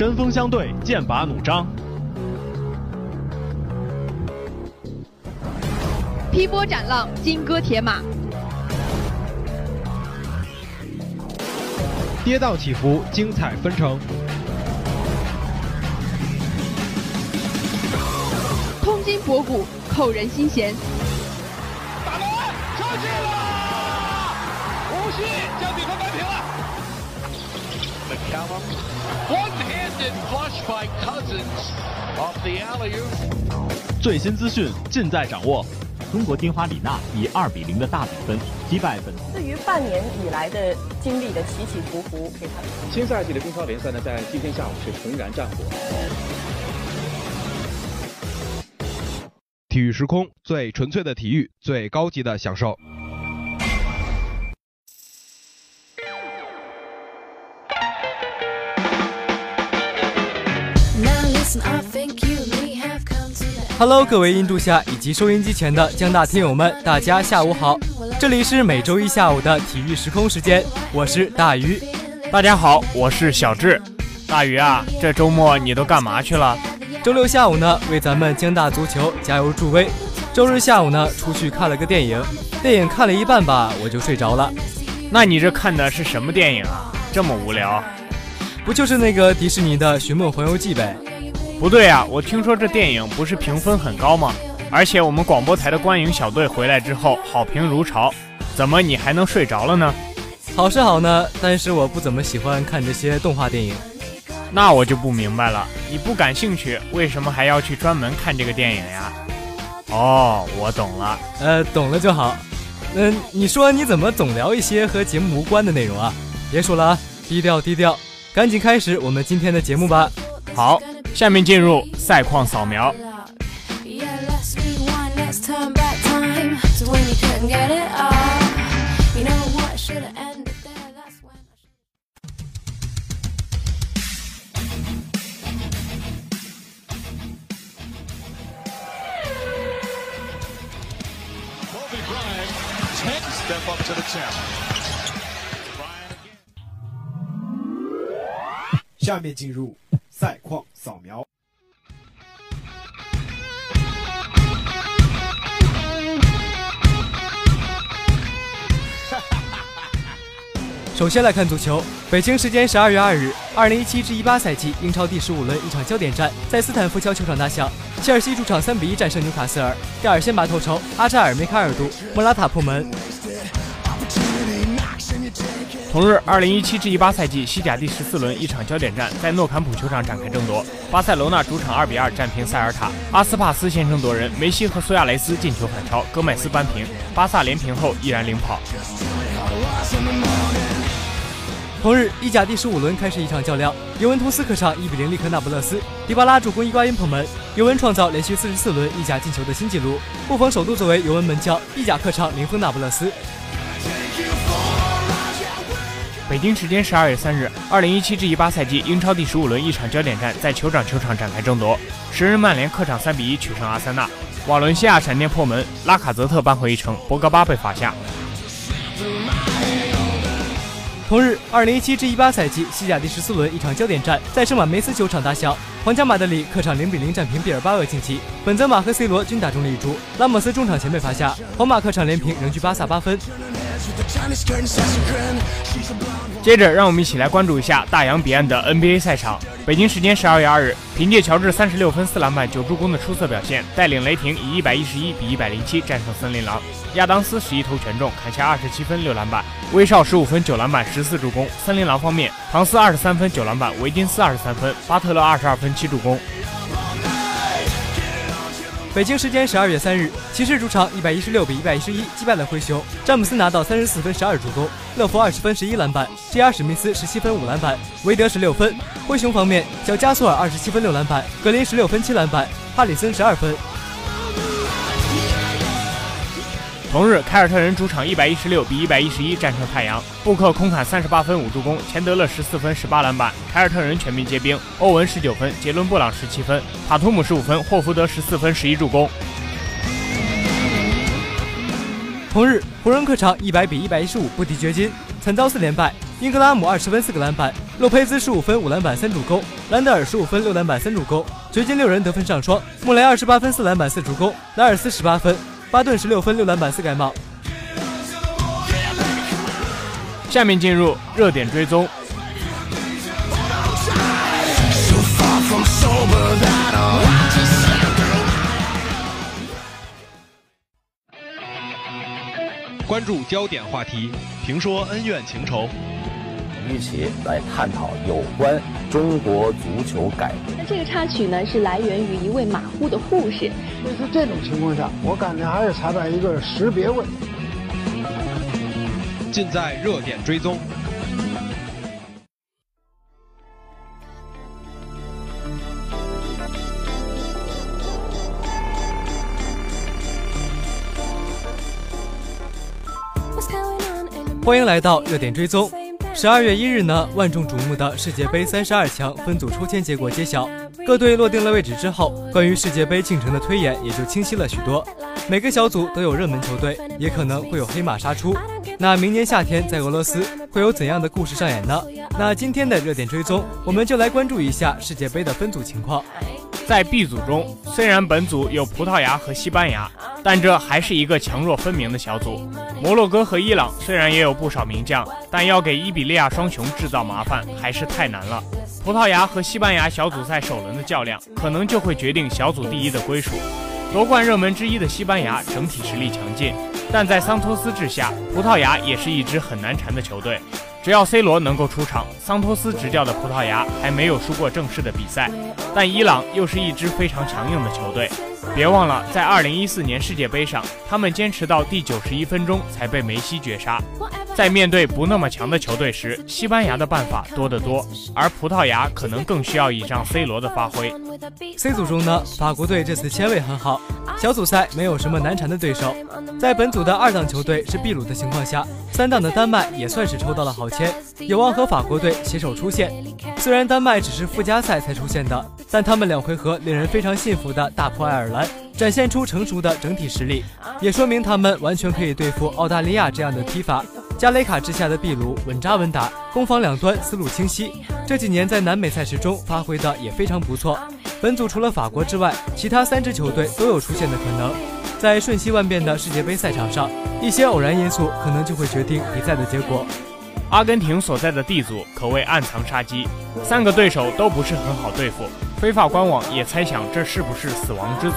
针锋相对，剑拔弩张；劈波斩浪，金戈铁马；跌宕起伏，精彩纷呈；通今博古，扣人心弦。打门，射进了！无锡将比分扳平了。McCallum, one-handed flush by Cousins off the alley-oop. 最新资讯尽在掌握。中国丁花李娜以二比零的大比分击败本。对于半年以来的经历的起起伏伏，给他新赛季的中超联赛呢，在今天下午是重燃战火。体育时空，最纯粹的体育，最高级的享受。Hello，各位音度下以及收音机前的江大听友们，大家下午好！这里是每周一下午的体育时空时间，我是大鱼。大家好，我是小智。大鱼啊，这周末你都干嘛去了？周六下午呢，为咱们江大足球加油助威。周日下午呢，出去看了个电影，电影看了一半吧，我就睡着了。那你这看的是什么电影啊？这么无聊？不就是那个迪士尼的《寻梦环游记》呗？不对啊，我听说这电影不是评分很高吗？而且我们广播台的观影小队回来之后好评如潮，怎么你还能睡着了呢？好是好呢，但是我不怎么喜欢看这些动画电影。那我就不明白了，你不感兴趣，为什么还要去专门看这个电影呀？哦，我懂了，呃，懂了就好。嗯，你说你怎么总聊一些和节目无关的内容啊？别说了啊，低调低调，赶紧开始我们今天的节目吧。好。下面进入赛况扫描。下面进入。赛况扫描。首先来看足球，北京时间十二月二日，二零一七至一八赛季英超第十五轮一场焦点战在斯坦福桥球场打响，切尔西主场三比一战胜纽卡斯尔，第二先拔头筹，阿扎尔、梅开二度，莫拉塔破门。同日，二零一七至一八赛季西甲第十四轮一场焦点战在诺坎普球场展开争夺。巴塞罗那主场二比二战平塞尔塔，阿斯帕斯先声夺人，梅西和苏亚雷斯进球反超，戈麦斯扳平。巴萨连平后依然领跑。同日，意甲第十五轮开始一场较量，尤文图斯客场一比零力克那不勒斯，迪巴拉助攻伊瓜因破门，尤文创造连续四十四轮意甲进球的新纪录。布冯首度作为尤文门将，意甲客场零封那不勒斯。北京时间十二月三日，二零一七至一八赛季英超第十五轮一场焦点战在酋长球场展开争夺。十人曼联客场三比一取胜阿森纳，瓦伦西亚闪电破门，拉卡泽特扳回一城，博格巴被罚下。同日，二零一七至一八赛季西甲第十四轮一场焦点战在圣马梅斯球场打响，皇家马德里客场零比零战平毕尔巴鄂竞技，本泽马和 C 罗均打中了一柱，拉莫斯中场前被罚下，皇马客场连平，仍居巴萨八分。接着，让我们一起来关注一下大洋彼岸的 NBA 赛场。北京时间十二月二日，凭借乔治三十六分、四篮板、九助攻的出色表现，带领雷霆以一百一十一比一百零七战胜森林狼。亚当斯十一投全中，砍下二十七分、六篮板；威少十五分、九篮板、十四助攻。森林狼方面，唐斯二十三分、九篮板；维金斯二十三分；巴特勒二十二分、七助攻。北京时间十二月三日，骑士主场一百一十六比一百一十一击败了灰熊，詹姆斯拿到三十四分、十二助攻，乐福二十分、十一篮板，J.R. 史密斯十七分、五篮板，韦德十六分。灰熊方面，小加索尔二十七分、六篮板，格林十六分、七篮板，哈里森十二分。同日，凯尔特人主场一百一十六比一百一十一战胜太阳，布克空砍三十八分五助攻，钱德勒十四分十八篮板，凯尔特人全民皆兵，欧文十九分，杰伦布朗十七分，塔图姆十五分，霍福德十四分十一助攻。同日，湖人客场一百比一百一十五不敌掘金，惨遭四连败，英格拉姆二十分四个篮板，洛佩兹十五分五篮板三助攻，兰德尔十五分六篮板三助攻，掘金六人得分上双，穆雷二十八分四篮板四助攻，莱尔斯十八分，巴顿十六分六篮板四盖帽。下面进入热点追踪。关注焦点话题，评说恩怨情仇，一起来探讨有关中国足球改革。那这个插曲呢，是来源于一位马虎的护士。所以说这种情况下，我感觉还是裁判一个识别问题。尽在热点追踪。欢迎来到热点追踪。十二月一日呢，万众瞩目的世界杯三十二强分组抽签结果揭晓，各队落定了位置之后，关于世界杯进程的推演也就清晰了许多。每个小组都有热门球队，也可能会有黑马杀出。那明年夏天在俄罗斯会有怎样的故事上演呢？那今天的热点追踪，我们就来关注一下世界杯的分组情况。在 B 组中，虽然本组有葡萄牙和西班牙，但这还是一个强弱分明的小组。摩洛哥和伊朗虽然也有不少名将，但要给伊比利亚双雄制造麻烦还是太难了。葡萄牙和西班牙小组赛首轮的较量，可能就会决定小组第一的归属。夺冠热门之一的西班牙整体实力强劲，但在桑托斯治下，葡萄牙也是一支很难缠的球队。只要 C 罗能够出场，桑托斯执教的葡萄牙还没有输过正式的比赛。但伊朗又是一支非常强硬的球队，别忘了，在2014年世界杯上，他们坚持到第91分钟才被梅西绝杀。在面对不那么强的球队时，西班牙的办法多得多，而葡萄牙可能更需要倚仗 C 罗的发挥。C 组中呢，法国队这次签位很好，小组赛没有什么难缠的对手。在本组的二档球队是秘鲁的情况下，三档的丹麦也算是抽到了好签，有望和法国队携手出线。虽然丹麦只是附加赛才出现的。但他们两回合令人非常信服的大破爱尔兰，展现出成熟的整体实力，也说明他们完全可以对付澳大利亚这样的踢法。加雷卡之下的秘鲁稳扎稳打，攻防两端思路清晰，这几年在南美赛事中发挥的也非常不错。本组除了法国之外，其他三支球队都有出现的可能。在瞬息万变的世界杯赛场上，一些偶然因素可能就会决定比赛的结果。阿根廷所在的 D 组可谓暗藏杀机，三个对手都不是很好对付。非法官网也猜想这是不是死亡之组。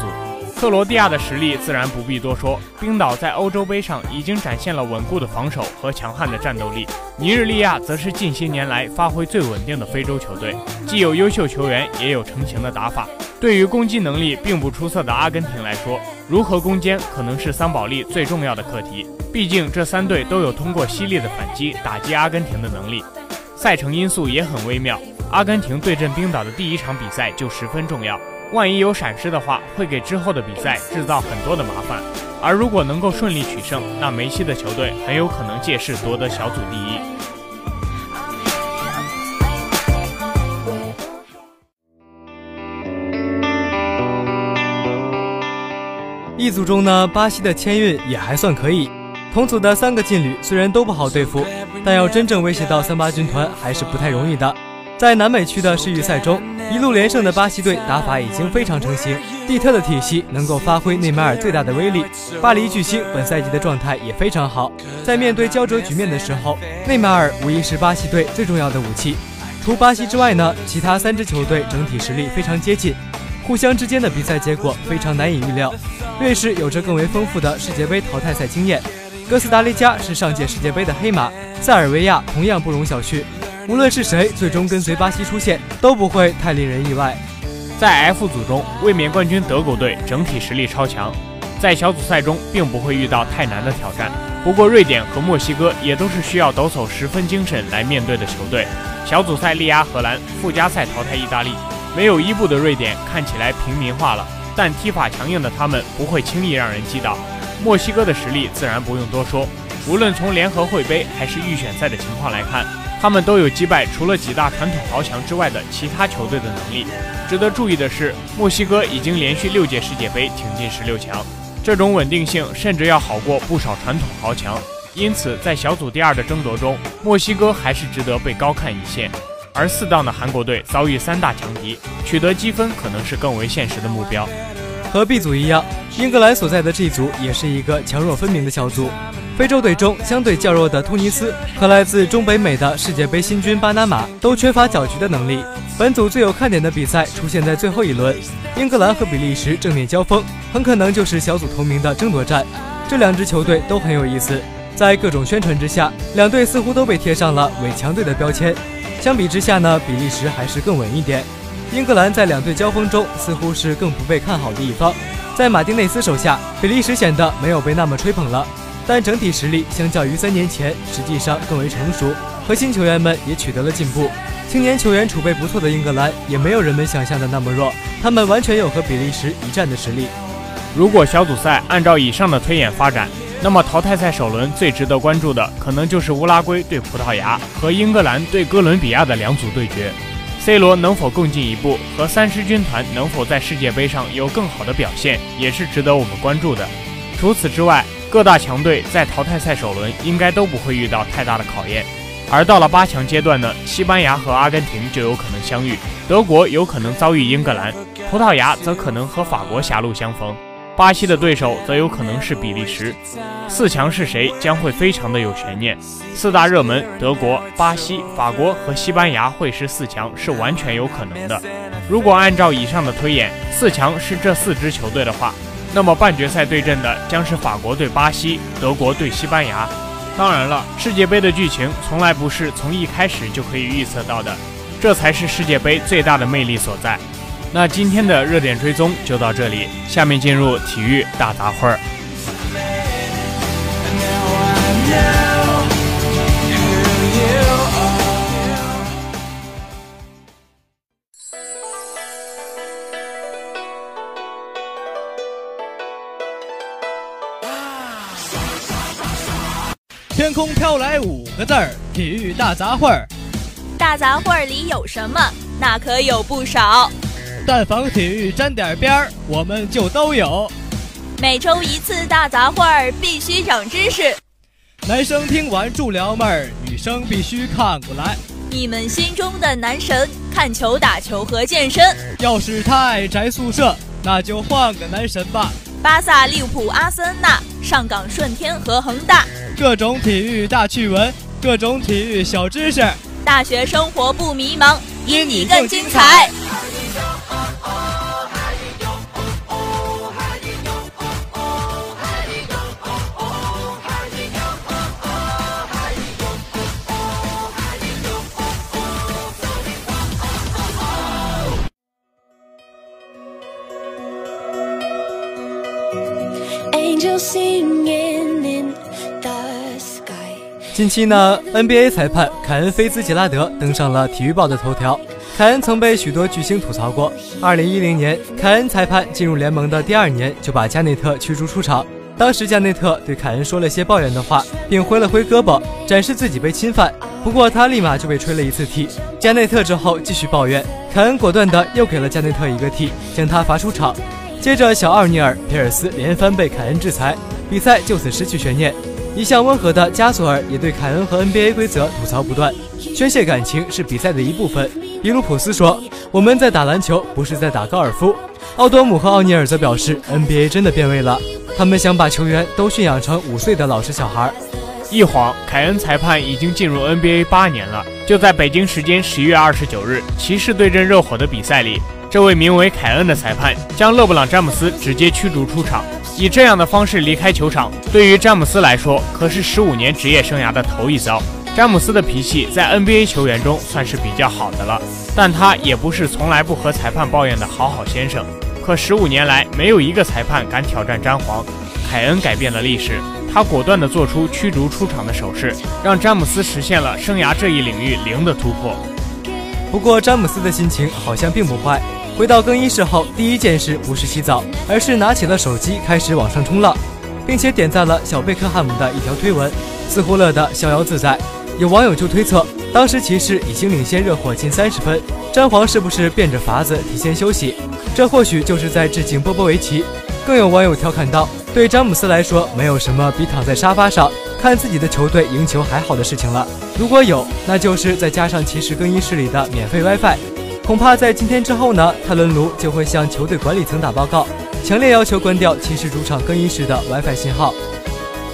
克罗地亚的实力自然不必多说，冰岛在欧洲杯上已经展现了稳固的防守和强悍的战斗力。尼日利亚则是近些年来发挥最稳定的非洲球队，既有优秀球员，也有成型的打法。对于攻击能力并不出色的阿根廷来说，如何攻坚可能是桑保利最重要的课题。毕竟这三队都有通过犀利的反击打击阿根廷的能力。赛程因素也很微妙，阿根廷对阵冰岛的第一场比赛就十分重要，万一有闪失的话，会给之后的比赛制造很多的麻烦。而如果能够顺利取胜，那梅西的球队很有可能借势夺得小组第一。一组中呢，巴西的签运也还算可以。同组的三个劲旅虽然都不好对付，但要真正威胁到三八军团还是不太容易的。在南美区的世预赛中，一路连胜的巴西队打法已经非常成型，蒂特的体系能够发挥内马尔最大的威力。巴黎巨星本赛季的状态也非常好，在面对胶着局面的时候，内马尔无疑是巴西队最重要的武器。除巴西之外呢，其他三支球队整体实力非常接近。互相之间的比赛结果非常难以预料。瑞士有着更为丰富的世界杯淘汰赛经验，哥斯达黎加是上届世界杯的黑马，塞尔维亚同样不容小觑。无论是谁最终跟随巴西出线，都不会太令人意外。在 F 组中，卫冕冠军德国队整体实力超强，在小组赛中并不会遇到太难的挑战。不过，瑞典和墨西哥也都是需要抖擞十分精神来面对的球队。小组赛力压荷兰，附加赛淘汰意大利。没有伊布的瑞典看起来平民化了，但踢法强硬的他们不会轻易让人击倒。墨西哥的实力自然不用多说，无论从联合会杯还是预选赛的情况来看，他们都有击败除了几大传统豪强之外的其他球队的能力。值得注意的是，墨西哥已经连续六届世界杯挺进十六强，这种稳定性甚至要好过不少传统豪强。因此，在小组第二的争夺中，墨西哥还是值得被高看一线。而四档的韩国队遭遇三大强敌，取得积分可能是更为现实的目标。和 B 组一样，英格兰所在的 G 组也是一个强弱分明的小组。非洲队中相对较弱的突尼斯和来自中北美的世界杯新军巴拿马都缺乏搅局的能力。本组最有看点的比赛出现在最后一轮，英格兰和比利时正面交锋，很可能就是小组头名的争夺战。这两支球队都很有意思，在各种宣传之下，两队似乎都被贴上了伪强队的标签。相比之下呢，比利时还是更稳一点。英格兰在两队交锋中似乎是更不被看好的一方，在马丁内斯手下，比利时显得没有被那么吹捧了，但整体实力相较于三年前实际上更为成熟，核心球员们也取得了进步，青年球员储备不错的英格兰也没有人们想象的那么弱，他们完全有和比利时一战的实力。如果小组赛按照以上的推演发展，那么淘汰赛首轮最值得关注的可能就是乌拉圭对葡萄牙和英格兰对哥伦比亚的两组对决。C 罗能否更进一步，和三狮军团能否在世界杯上有更好的表现，也是值得我们关注的。除此之外，各大强队在淘汰赛首轮应该都不会遇到太大的考验。而到了八强阶段呢，西班牙和阿根廷就有可能相遇，德国有可能遭遇英格兰，葡萄牙则可能和法国狭路相逢。巴西的对手则有可能是比利时，四强是谁将会非常的有悬念。四大热门德国、巴西、法国和西班牙会师四强是完全有可能的。如果按照以上的推演，四强是这四支球队的话，那么半决赛对阵的将是法国对巴西、德国对西班牙。当然了，世界杯的剧情从来不是从一开始就可以预测到的，这才是世界杯最大的魅力所在。那今天的热点追踪就到这里，下面进入体育大杂烩儿。天空飘来五个字儿：体育大杂烩儿。大杂烩儿里有什么？那可有不少。但凡体育沾点边儿，我们就都有。每周一次大杂烩儿，必须长知识。男生听完助撩妹儿，女生必须看过来。你们心中的男神，看球、打球和健身。要是太宅宿舍，那就换个男神吧。巴萨、利物浦、阿森纳、上港、顺天和恒大，各种体育大趣闻，各种体育小知识。大学生活不迷茫，因你更精彩。近期呢，NBA 裁判凯恩·菲兹杰拉德登上了体育报的头条。凯恩曾被许多巨星吐槽过。2010年，凯恩裁判进入联盟的第二年就把加内特驱逐出场。当时加内特对凯恩说了些抱怨的话，并挥了挥胳膊，展示自己被侵犯。不过他立马就被吹了一次 T。加内特之后继续抱怨，凯恩果断的又给了加内特一个 T，将他罚出场。接着，小奥尼尔、皮尔斯连番被凯恩制裁，比赛就此失去悬念。一向温和的加索尔也对凯恩和 NBA 规则吐槽不断，宣泄感情是比赛的一部分。比卢普斯说：“我们在打篮球，不是在打高尔夫。”奥多姆和奥尼尔则表示：“NBA 真的变味了，他们想把球员都驯养成五岁的老实小孩。”一晃，凯恩裁判已经进入 NBA 八年了。就在北京时间十一月二十九日，骑士对阵热火的比赛里。这位名为凯恩的裁判将勒布朗·詹姆斯直接驱逐出场，以这样的方式离开球场，对于詹姆斯来说可是十五年职业生涯的头一遭。詹姆斯的脾气在 NBA 球员中算是比较好的了，但他也不是从来不和裁判抱怨的好好先生。可十五年来，没有一个裁判敢挑战詹皇。凯恩改变了历史，他果断地做出驱逐出场的手势，让詹姆斯实现了生涯这一领域零的突破。不过，詹姆斯的心情好像并不坏。回到更衣室后，第一件事不是洗澡，而是拿起了手机开始网上冲浪，并且点赞了小贝克汉姆的一条推文，似乎乐得逍遥自在。有网友就推测，当时骑士已经领先热火近三十分，詹皇是不是变着法子提前休息？这或许就是在致敬波波维奇。更有网友调侃道：“对詹姆斯来说，没有什么比躺在沙发上看自己的球队赢球还好的事情了。如果有，那就是再加上骑士更衣室里的免费 WiFi。恐怕在今天之后呢，泰伦卢就会向球队管理层打报告，强烈要求关掉骑士主场更衣室的 WiFi 信号。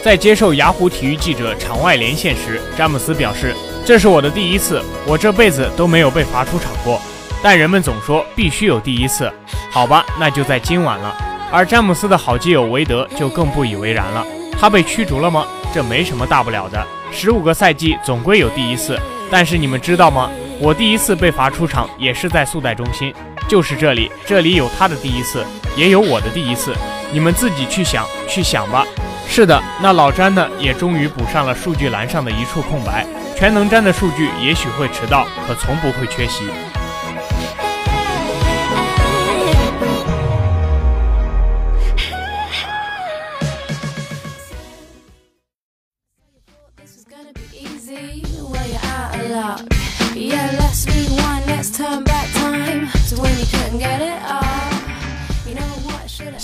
在接受雅虎体育记者场外连线时，詹姆斯表示：“这是我的第一次，我这辈子都没有被罚出场过。但人们总说必须有第一次，好吧，那就在今晚了。”而詹姆斯的好基友韦德就更不以为然了：“他被驱逐了吗？这没什么大不了的，十五个赛季总归有第一次。但是你们知道吗？我第一次被罚出场也是在速贷中心，就是这里，这里有他的第一次，也有我的第一次。你们自己去想，去想吧。”是的，那老詹呢，也终于补上了数据栏上的一处空白。全能詹的数据也许会迟到，可从不会缺席。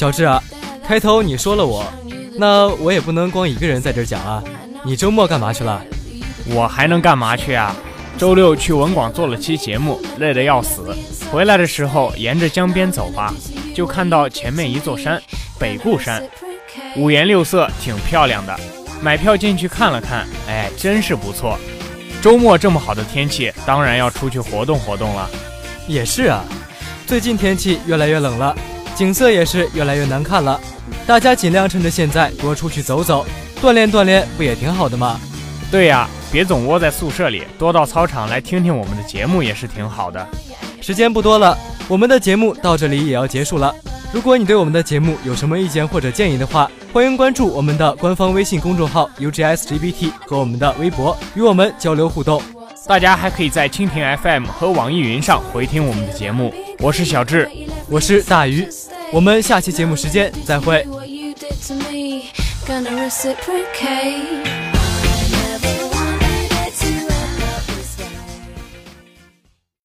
小智啊，开头你说了我。那我也不能光一个人在这讲啊！你周末干嘛去了？我还能干嘛去啊？周六去文广做了期节目，累得要死。回来的时候沿着江边走吧，就看到前面一座山——北固山，五颜六色，挺漂亮的。买票进去看了看，哎，真是不错。周末这么好的天气，当然要出去活动活动了。也是啊，最近天气越来越冷了，景色也是越来越难看了。大家尽量趁着现在多出去走走，锻炼锻炼，不也挺好的吗？对呀，别总窝在宿舍里，多到操场来听听我们的节目也是挺好的。时间不多了，我们的节目到这里也要结束了。如果你对我们的节目有什么意见或者建议的话，欢迎关注我们的官方微信公众号 UGSGBT 和我们的微博与我们交流互动。大家还可以在蜻蜓 FM 和网易云上回听我们的节目。我是小智，我是大鱼。我们下期节目时间再会。Gonna reciprocate